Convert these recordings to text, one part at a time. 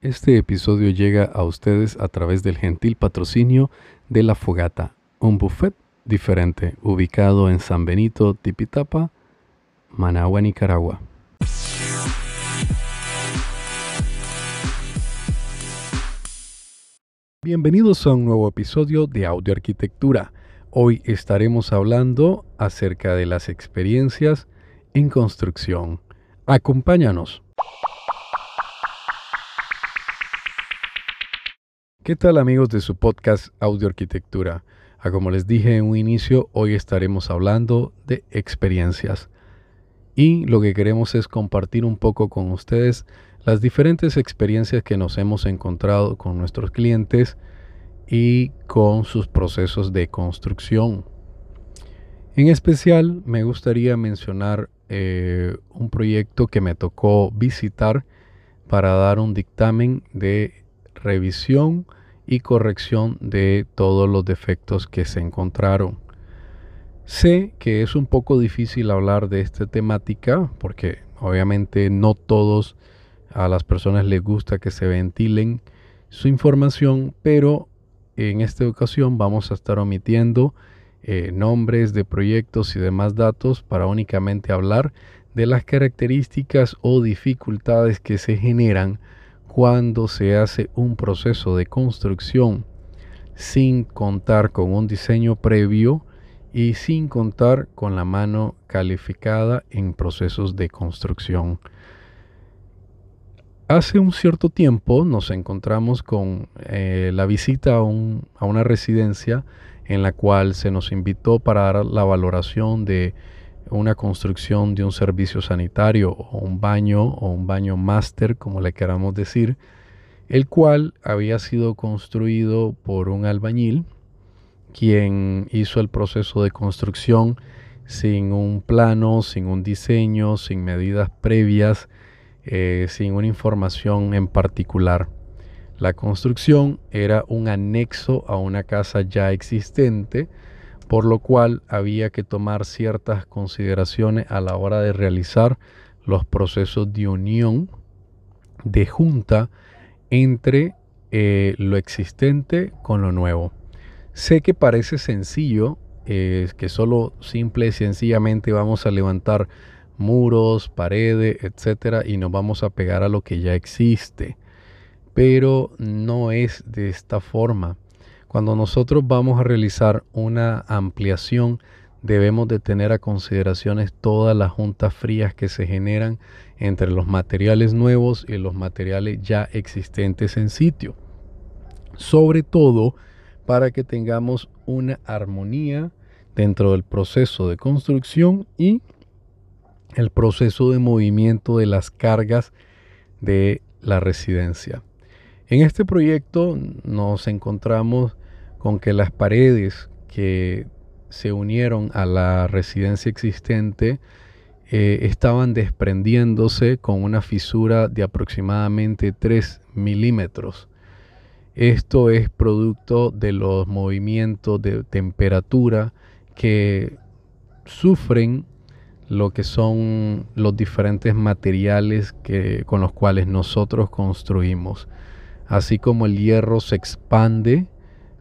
Este episodio llega a ustedes a través del gentil patrocinio de La Fogata, un buffet diferente ubicado en San Benito, Tipitapa, Managua, Nicaragua. Bienvenidos a un nuevo episodio de Audio Arquitectura. Hoy estaremos hablando acerca de las experiencias en construcción. Acompáñanos. ¿Qué tal amigos de su podcast Audio Arquitectura? Ah, como les dije en un inicio, hoy estaremos hablando de experiencias. Y lo que queremos es compartir un poco con ustedes las diferentes experiencias que nos hemos encontrado con nuestros clientes y con sus procesos de construcción. En especial me gustaría mencionar eh, un proyecto que me tocó visitar para dar un dictamen de revisión y corrección de todos los defectos que se encontraron. Sé que es un poco difícil hablar de esta temática porque obviamente no todos a las personas les gusta que se ventilen su información, pero en esta ocasión vamos a estar omitiendo eh, nombres de proyectos y demás datos para únicamente hablar de las características o dificultades que se generan cuando se hace un proceso de construcción sin contar con un diseño previo y sin contar con la mano calificada en procesos de construcción. Hace un cierto tiempo nos encontramos con eh, la visita a, una residencia en la cual se nos invitó para dar la valoración de una construcción de un servicio sanitario o un baño o un baño máster, como le queramos decir, el cual había sido construido por un albañil, quien hizo el proceso de construcción sin un plano, sin un diseño, sin medidas previas, eh, sin una información en particular. La construcción era un anexo a una casa ya existente, por lo cual había que tomar ciertas consideraciones a la hora de realizar los procesos de unión, de junta entre eh, lo existente con lo nuevo. Sé que parece sencillo, eh, que solo simple y sencillamente vamos a levantar muros, paredes, etcétera, y nos vamos a pegar a lo que ya existe. Pero no es de esta forma. Cuando nosotros vamos a realizar una ampliación, debemos de tener a consideraciones todas las juntas frías que se generan entre los materiales nuevos y los materiales ya existentes en sitio. Sobre todo para que tengamos una armonía dentro del proceso de construcción y el proceso de movimiento de las cargas de la residencia. En este proyecto nos encontramos con que las paredes que se unieron a la residencia existente eh, estaban desprendiéndose con una fisura de aproximadamente 3 milímetros. Esto es producto de los movimientos de temperatura que sufren lo que son los diferentes materiales que, con los cuales nosotros construimos. Así como el hierro se expande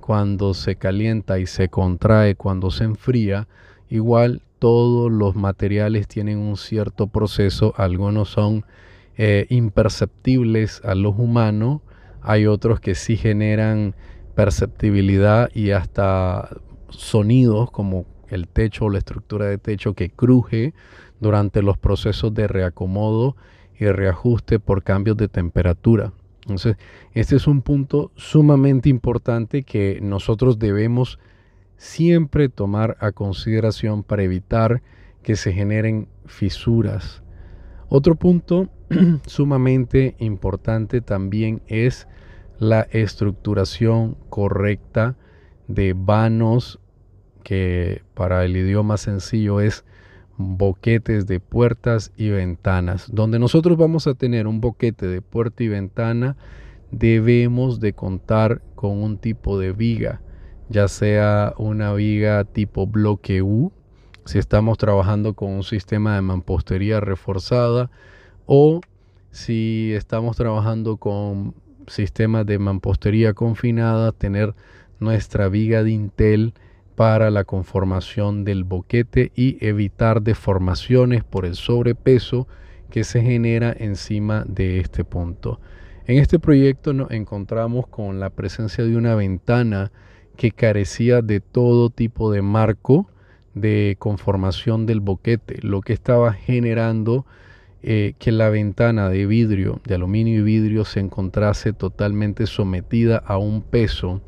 cuando se calienta y se contrae cuando se enfría, igual todos los materiales tienen un cierto proceso, algunos son eh, imperceptibles a los humanos, hay otros que sí generan perceptibilidad y hasta sonidos como el techo o la estructura de techo que cruje durante los procesos de reacomodo y reajuste por cambios de temperatura. Entonces, este es un punto sumamente importante que nosotros debemos siempre tomar a consideración para evitar que se generen fisuras. Otro punto sumamente importante también es la estructuración correcta de vanos, que para el idioma sencillo es boquetes de puertas y ventanas. Donde nosotros vamos a tener un boquete de puerta y ventana, debemos de contar con un tipo de viga ya sea una viga tipo bloque U, si estamos trabajando con un sistema de mampostería reforzada o si estamos trabajando con sistemas de mampostería confinada, tener nuestra viga de Intel para la conformación del boquete y evitar deformaciones por el sobrepeso que se genera encima de este punto. En este proyecto nos encontramos con la presencia de una ventana que carecía de todo tipo de marco de conformación del boquete, lo que estaba generando eh, que la ventana de vidrio, de aluminio y vidrio, se encontrase totalmente sometida a un peso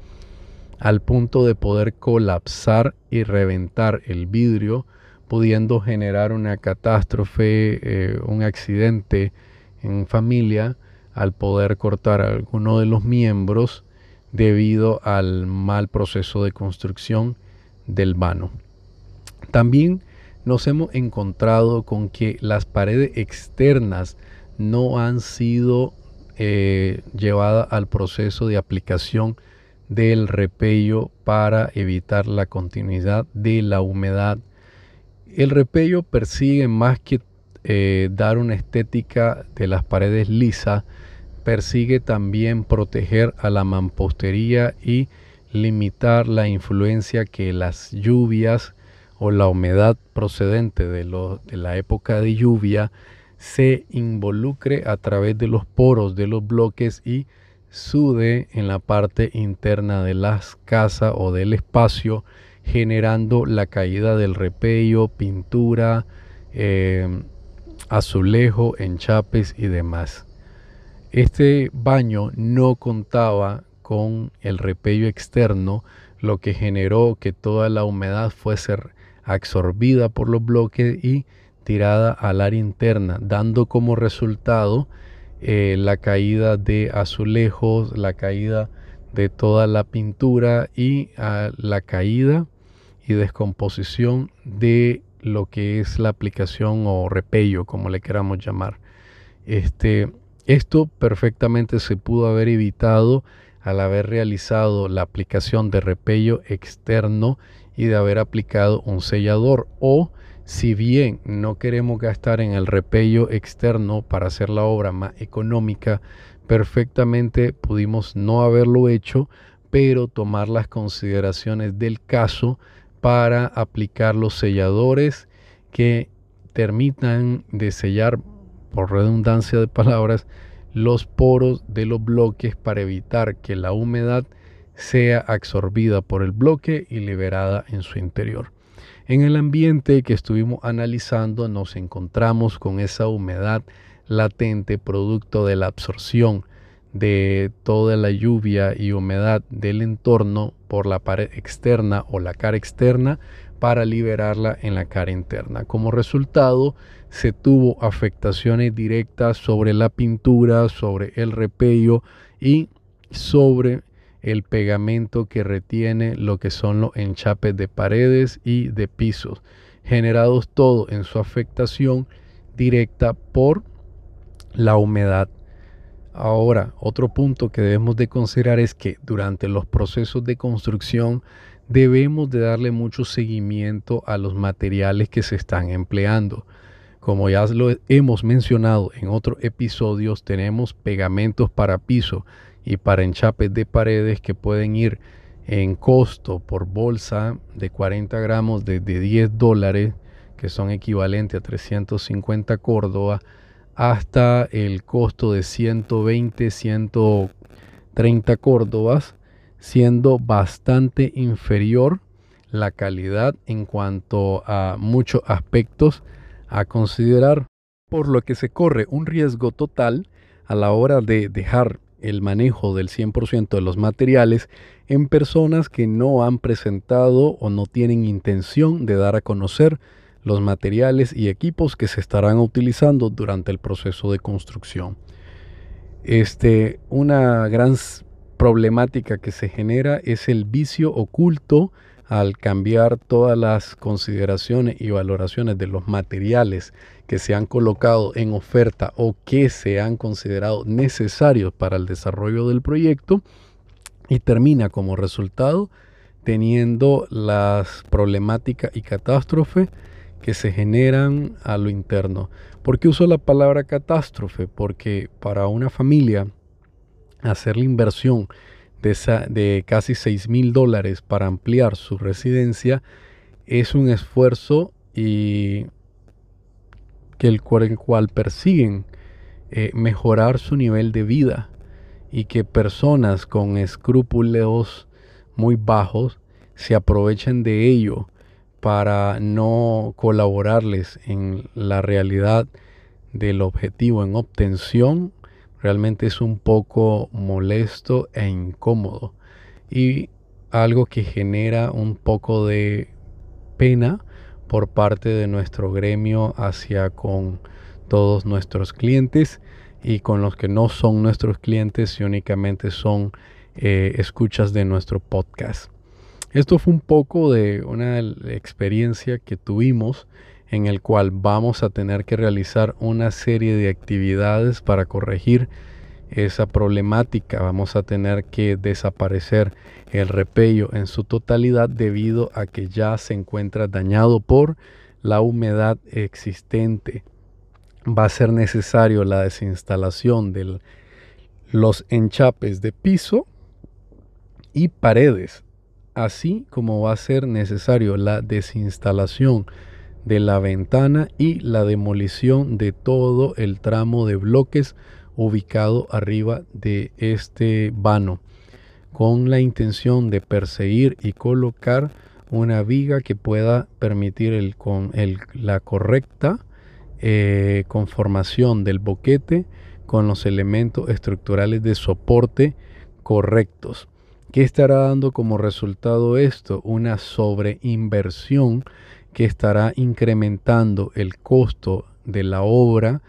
al punto de poder colapsar y reventar el vidrio, pudiendo generar una catástrofe, eh, un accidente en familia al poder cortar alguno de los miembros debido al mal proceso de construcción del vano. También nos hemos encontrado con que las paredes externas no han sido eh, llevadas al proceso de aplicación del repello para evitar la continuidad de la humedad. El repello persigue más que eh, dar una estética de las paredes lisas, persigue también proteger a la mampostería y limitar la influencia que las lluvias o la humedad procedente de, de la época de lluvia se involucre a través de los poros de los bloques y sude en la parte interna de las casas o del espacio, generando la caída del repello, pintura, eh, azulejo, enchapes y demás. Este baño no contaba con el repello externo, lo que generó que toda la humedad fuese absorbida por los bloques y tirada al área interna, dando como resultado eh, la caída de azulejos, la caída de toda la pintura y ah, la caída y descomposición de lo que es la aplicación o repello, como le queramos llamar. Este, esto perfectamente se pudo haber evitado al haber realizado la aplicación de repello externo y de haber aplicado un sellador o si bien no queremos gastar en el repello externo para hacer la obra más económica, perfectamente pudimos no haberlo hecho, pero tomar las consideraciones del caso para aplicar los selladores que permitan de sellar, por redundancia de palabras, los poros de los bloques para evitar que la humedad sea absorbida por el bloque y liberada en su interior. En el ambiente que estuvimos analizando nos encontramos con esa humedad latente producto de la absorción de toda la lluvia y humedad del entorno por la pared externa o la cara externa para liberarla en la cara interna. Como resultado, se tuvo afectaciones directas sobre la pintura, sobre el repello y sobre el pegamento que retiene lo que son los enchapes de paredes y de pisos, generados todo en su afectación directa por la humedad. Ahora, otro punto que debemos de considerar es que durante los procesos de construcción debemos de darle mucho seguimiento a los materiales que se están empleando. Como ya lo hemos mencionado en otros episodios, tenemos pegamentos para piso y para enchapes de paredes que pueden ir en costo por bolsa de 40 gramos desde 10 dólares, que son equivalentes a 350 Córdoba, hasta el costo de 120, 130 Córdobas, siendo bastante inferior la calidad en cuanto a muchos aspectos a considerar, por lo que se corre un riesgo total a la hora de dejar el manejo del 100% de los materiales en personas que no han presentado o no tienen intención de dar a conocer los materiales y equipos que se estarán utilizando durante el proceso de construcción. Este, una gran problemática que se genera es el vicio oculto al cambiar todas las consideraciones y valoraciones de los materiales que se han colocado en oferta o que se han considerado necesarios para el desarrollo del proyecto y termina como resultado teniendo las problemáticas y catástrofe que se generan a lo interno. ¿Por qué uso la palabra catástrofe? Porque para una familia hacer la inversión de, casi 6 mil dólares para ampliar su residencia es un esfuerzo y que el cual, persiguen eh, mejorar su nivel de vida y que personas con escrúpulos muy bajos se aprovechen de ello para no colaborarles en la realidad del objetivo en obtención, realmente es un poco molesto e incómodo y algo que genera un poco de pena por parte de nuestro gremio hacia con todos nuestros clientes y con los que no son nuestros clientes y únicamente son eh, escuchas de nuestro podcast. Esto fue un poco de una experiencia que tuvimos en el cual vamos a tener que realizar una serie de actividades para corregir esa problemática. Vamos a tener que desaparecer el repello en su totalidad debido a que ya se encuentra dañado por la humedad existente. Va a ser necesario la desinstalación de los enchapes de piso y paredes así como va a ser necesario la desinstalación de la ventana y la demolición de todo el tramo de bloques ubicado arriba de este vano con la intención de perseguir y colocar una viga que pueda permitir el, con la correcta eh, conformación del boquete con los elementos estructurales de soporte correctos. ¿Qué estará dando como resultado esto? Una sobreinversión que estará incrementando el costo de la obra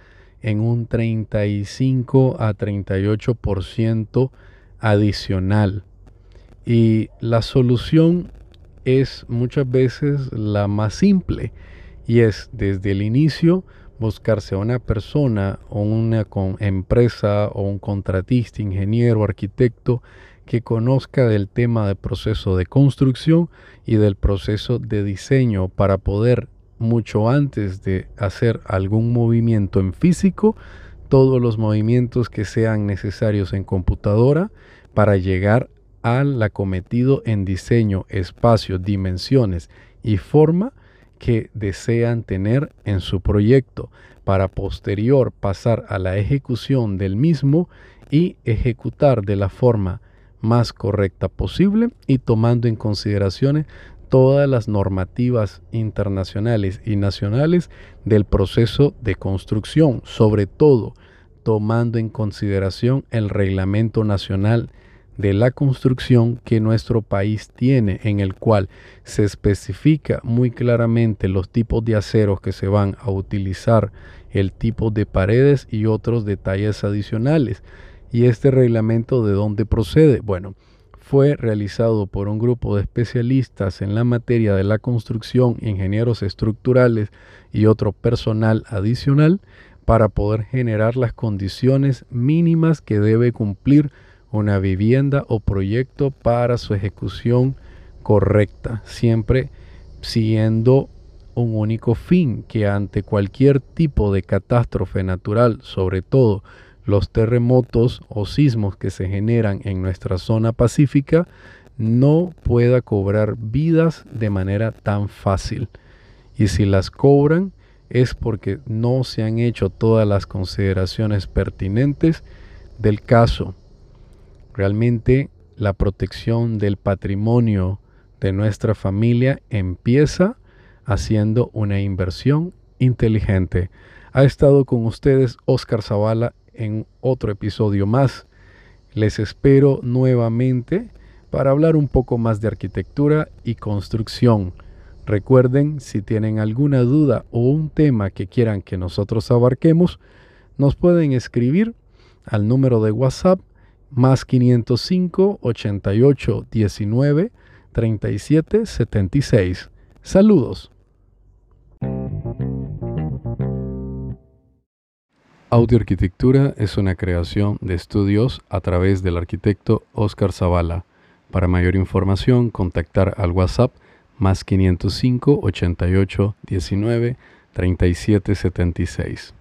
en un 35 a 38% adicional. Y la solución es muchas veces la más simple y es desde el inicio buscarse a una persona o una empresa o un contratista, ingeniero, arquitecto que conozca del tema del proceso de construcción y del proceso de diseño para poder mucho antes de hacer algún movimiento en físico, todos los movimientos que sean necesarios en computadora para llegar al acometido en diseño, espacio, dimensiones y forma que desean tener en su proyecto para posterior pasar a la ejecución del mismo y ejecutar de la forma más correcta posible y tomando en consideración todas las normativas internacionales y nacionales del proceso de construcción, sobre todo tomando en consideración el reglamento nacional de la construcción que nuestro país tiene, en el cual se especifica muy claramente los tipos de aceros que se van a utilizar, el tipo de paredes y otros detalles adicionales. ¿Y este reglamento de dónde procede? Bueno, fue realizado por un grupo de especialistas en la materia de la construcción, ingenieros estructurales y otro personal adicional para poder generar las condiciones mínimas que debe cumplir una vivienda o proyecto para su ejecución correcta, siempre siguiendo un único fin, que ante cualquier tipo de catástrofe natural, sobre todo los terremotos o sismos que se generan en nuestra zona pacífica no pueda cobrar vidas de manera tan fácil. Y si las cobran es porque no se han hecho todas las consideraciones pertinentes del caso. Realmente la protección del patrimonio de nuestra familia empieza haciendo una inversión inteligente. Ha estado con ustedes Oscar Zavala en otro episodio más. Les espero nuevamente para hablar un poco más de arquitectura y construcción. Recuerden, si tienen alguna duda o un tema que quieran que nosotros abarquemos, nos pueden escribir al número de WhatsApp más 505 88 19 37 76. Saludos. Audioarquitectura es una creación de estudios a través del arquitecto Oscar Zavala. Para mayor información, contactar al WhatsApp más 505 88 19 37 76.